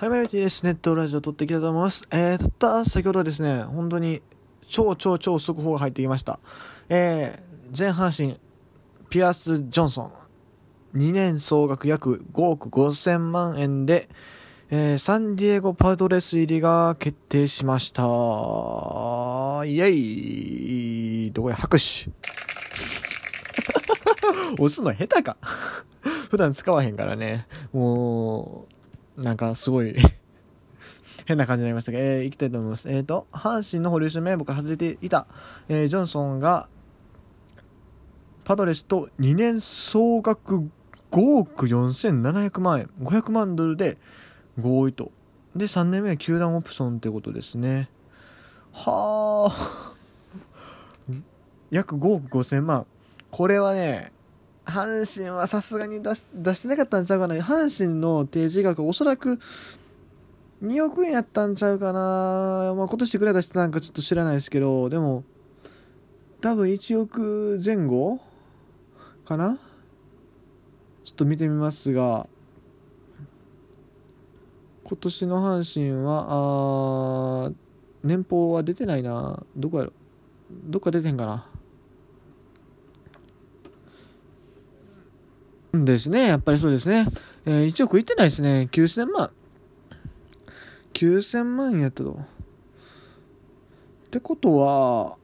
はい、マリティです。ネットラジオ撮っていきたいと思います。えー、たった先ほどですね、本当に超超超速報が入ってきました。えー、前半身、ピアス・ジョンソン、2年総額約5億5000万円で、えー、サンディエゴパドレス入りが決定しました。イェイどこや拍手 押すの下手か 普段使わへんからね。もう、なんかすごい 変な感じになりましたが、えー、いきたいと思います。えっ、ー、と、阪神の保留指名簿から外れていた、えー、ジョンソンが、パドレスと2年総額5億4700万円、500万ドルで合意と。で、3年目は球団オプションってことですね。はあ。約5億5000万。これはね、阪神はさすがに出し出してなかったんちゃうかな。阪神の提示額おそらく2億円やったんちゃうかな。まあ、今年いくら出してたんかちょっと知らないですけど、でも、多分1億前後かな？ちょっと見てみますが、今年の阪神は、あ年俸は出てないな。どこやろ？どっか出てんかな。ですね。やっぱりそうですね。えー、1億いってないですね。9000万。9000万やったと。ってことは、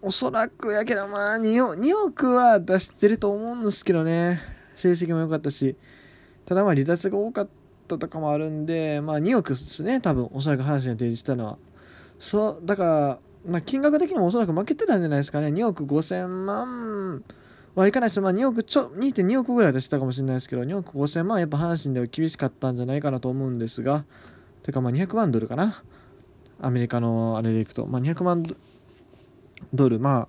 おそらくやけどまあ2億 ,2 億は出してると思うんですけどね。成績も良かったし。ただまあ離脱が多かったとかもあるんで、まあ2億ですね。多分、おそらく阪神が提示したのは。そう、だから、まあ金額的にもおそらく負けてたんじゃないですかね。2億5000万。はいかないですまあ、2億ちょ、2.2億ぐらい出したかもしれないですけど、2億5000万やっぱ阪神では厳しかったんじゃないかなと思うんですが、てかまあ200万ドルかな。アメリカのあれでいくと、まあ、200万ドル、まあ、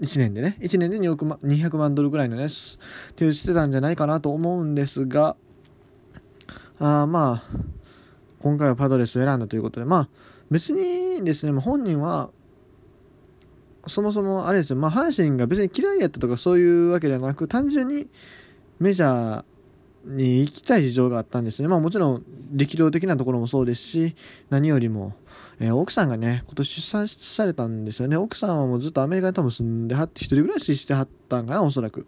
1年でね、1年で2億、200万ドルぐらいのね、手打してたんじゃないかなと思うんですが、あまあ、今回はパドレスを選んだということで、まあ、別にですね、本人は、そもそもあれですよ、まあ、阪神が別に嫌いやったとかそういうわけではなく単純にメジャーに行きたい事情があったんですね。まあもちろん力量的なところもそうですし、何よりも、えー、奥さんがね、今年出産されたんですよね。奥さんはもうずっとアメリカに多分住んではって、1人暮らししてはったんかな、おそらく。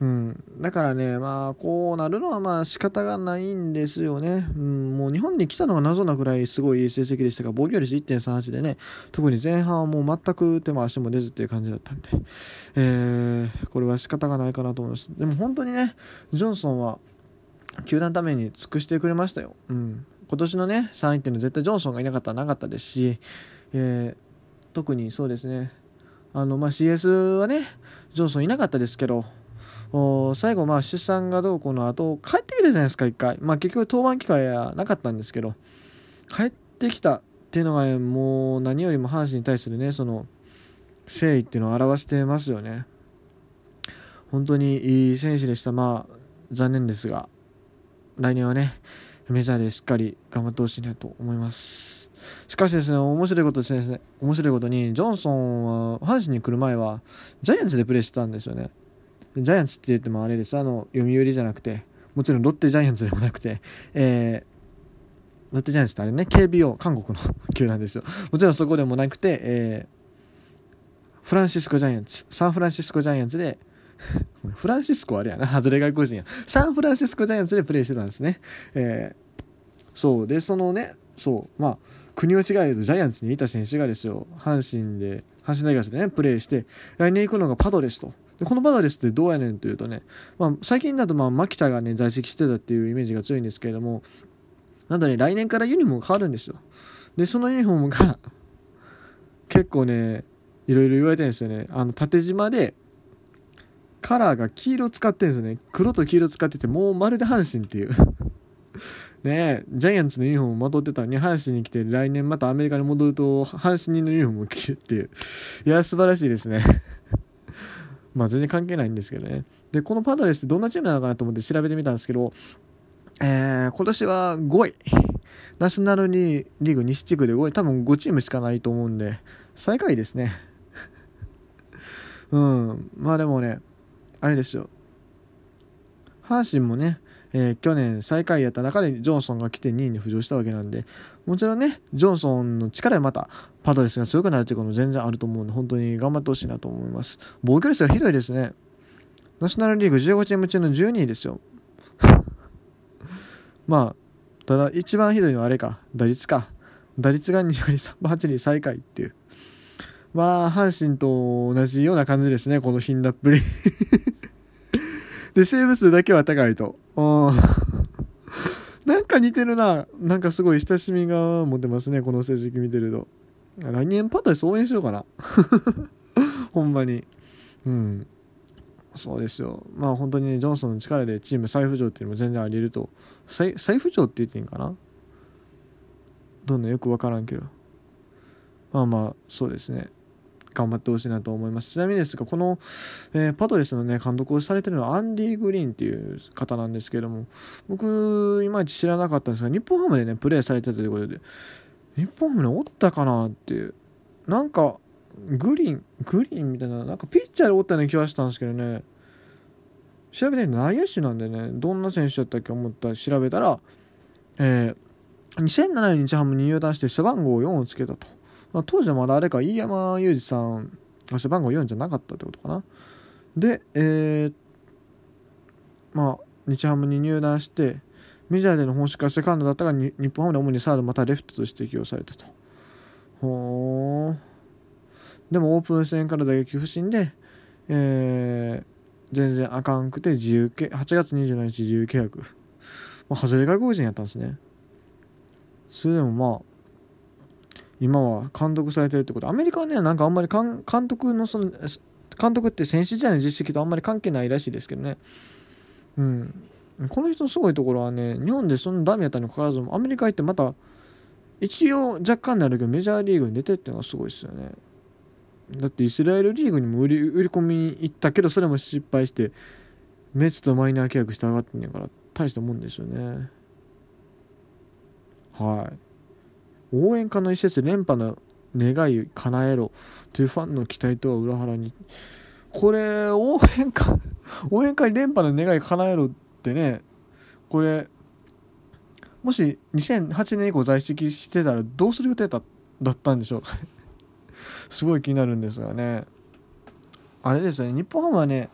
うん、だからね、まあ、こうなるのはまあ仕方がないんですよね。うん、もう日本に来たのが謎なくらいすごい成績でしたが、防御率1.38でね、特に前半はもう全く手も足も出ずっていう感じだったんで、えー、これは仕方がないかなと思います。でも本当にね、ジョンソンは球団ために尽くしてくれましたよ。うん、今年のね、3位っていうのは絶対ジョンソンがいなかったらなかったですし、えー、特にそうですね、あの、まあ、CS はね、ジョンソンいなかったですけど、最後まあ出産がどうこうの後帰ってきたじゃないですか1回。まあ結局登板機会はなかったんですけど。帰ってきたっていうのがねもう何よりも阪神に対するねその誠意っていうのを表してますよね。本当にいい選手でした。まあ残念ですが来年はねメジャーでしっかり頑張ってほしいなと思います。しかしですね面白いことですね。面白いことにジョンソンは阪神に来る前はジャイアンツでプレーしてたんですよね。ジャイアンツって言ってもあれです。あの、読売じゃなくて、もちろんロッテジャイアンツでもなくて、えー、ロッテジャイアンツってあれね、KBO、韓国の球団ですよ。もちろんそこでもなくて、えー、フランシスコジャイアンツ、サンフランシスコジャイアンツで、フランシスコあれやな、外れ外国人や。サンフランシスコジャイアンツでプレーしてたんですね。えー、そう。で、そのね、そう、まあ、国を違えどジャイアンツにいた選手がですよ、阪神で、阪神大学でね、プレーして、来年行くのがパドレスと。でこのバドレスってどうやねんというとね、まあ、最近だとまあ牧田がね在籍してたっていうイメージが強いんですけれどもなんとね来年からユニフォーム変わるんですよ。でそのユニフォームが結構ねいろいろ言われてるんですよね。あの縦縞でカラーが黄色使ってるんですよね。黒と黄色使っててもうまるで阪神っていう。ねジャイアンツのユニフォームをまとってたのに阪神に来て来年またアメリカに戻ると阪神人のユニフォームを着るっていう。いや素晴らしいですね。まあ全然関係ないんですけどね。で、このパドレスってどんなチームなのかなと思って調べてみたんですけど、えー、今年は5位。ナショナルリーグ西地区で5位。多分5チームしかないと思うんで、最下位ですね。うん。まあでもね、あれですよ。阪神もね、えー、去年最下位やった中でジョンソンが来て2位に浮上したわけなんでもちろんねジョンソンの力でまたパドレスが強くなるということも全然あると思うんで本当に頑張ってほしいなと思います。防御率が広いですね。ナショナルリーグ15チーム中の12位ですよ。まあただ一番ひどいのはあれか。打率か。打率が2割3分8厘最下位っていう。まあ阪神と同じような感じですねこの頻打っぷり。でセーブ数だけは高いと。なんか似てるな。なんかすごい親しみが持てますねこの成績見てると。来年パタレス応援しようかな。ほんまに。うん。そうですよ。まあ本当にねジョンソンの力でチーム再浮上っていうのも全然ありえると。再浮上って言っていいんかな？どんなよく分からんけど。まあまあそうですね。頑張ってほしいなと思います。ちなみにですがこの、えー、パドレスのね監督をされてるのはアンディ・グリーンっていう方なんですけども僕いまいち知らなかったんですが日本ハムでねプレーされてたということで日本ハムにおったかなっていうなんかグリーングリーンみたいななんかピッチャーでおったような気はしたんですけどね調べてみ内野手なんでねどんな選手だったっけ思ったら調べたらえー、2007年日ハムに入団して背番号4をつけたと。まあ、当時はまだあれか飯山裕二さん背番号4じゃなかったってことかな。でえー、まあ日ハムに入団してメジャーでの本職はセカンドだったが日本ハムで主にサードまたレフトとして起用されたと。ほー。でもオープン戦から打撃不振で、えー、全然あかんくて自由契8月27日自由契約、まあ、外れ外国人やったんですね。それでもまあ今は監督されてるってこと。アメリカはねなんかあんまり監督のその監督って選手時代の実績とあんまり関係ないらしいですけどね。うん。この人のすごいところはね日本でそんなダメやったにもかかわらずアメリカ行ってまた一応若干なるけどメジャーリーグに出てっていうのがすごいですよね。だってイスラエルリーグにも売り売り込みに行ったけどそれも失敗してメッツとマイナー契約して上がってんやから大したもんですよね。はい。応援歌の一節連覇の願い叶えろというファンの期待とは裏腹に。これ応援歌 応援歌に連覇の願い叶えろってねこれもし2008年以降在籍してたらどうする予定だったんでしょうか すごい気になるんですがね。あれですね日本ハムはね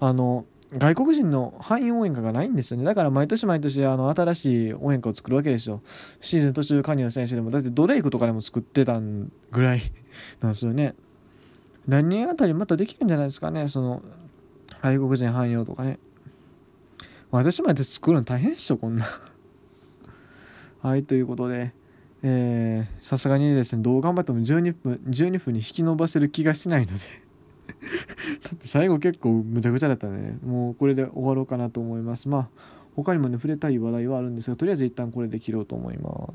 あの外国人の範囲応援歌がないんですよね。だから毎年毎年あの新しい応援歌を作るわけですよ。シーズン途中加入の選手でも、だってドレイクとかでも作ってたぐらいなんですよね。来年あたりまたできるんじゃないですかね。その、外国人汎用とかね。私まで作るの大変っしょ、こんな はい、ということで、え、さすがにですね、どう頑張っても12分、12分に引き伸ばせる気がしないのでだって最後結構むちゃくちゃだったね。もうこれで終わろうかなと思います。まあ他にもね触れたい話題はあるんですがとりあえず一旦これで切ろうと思います。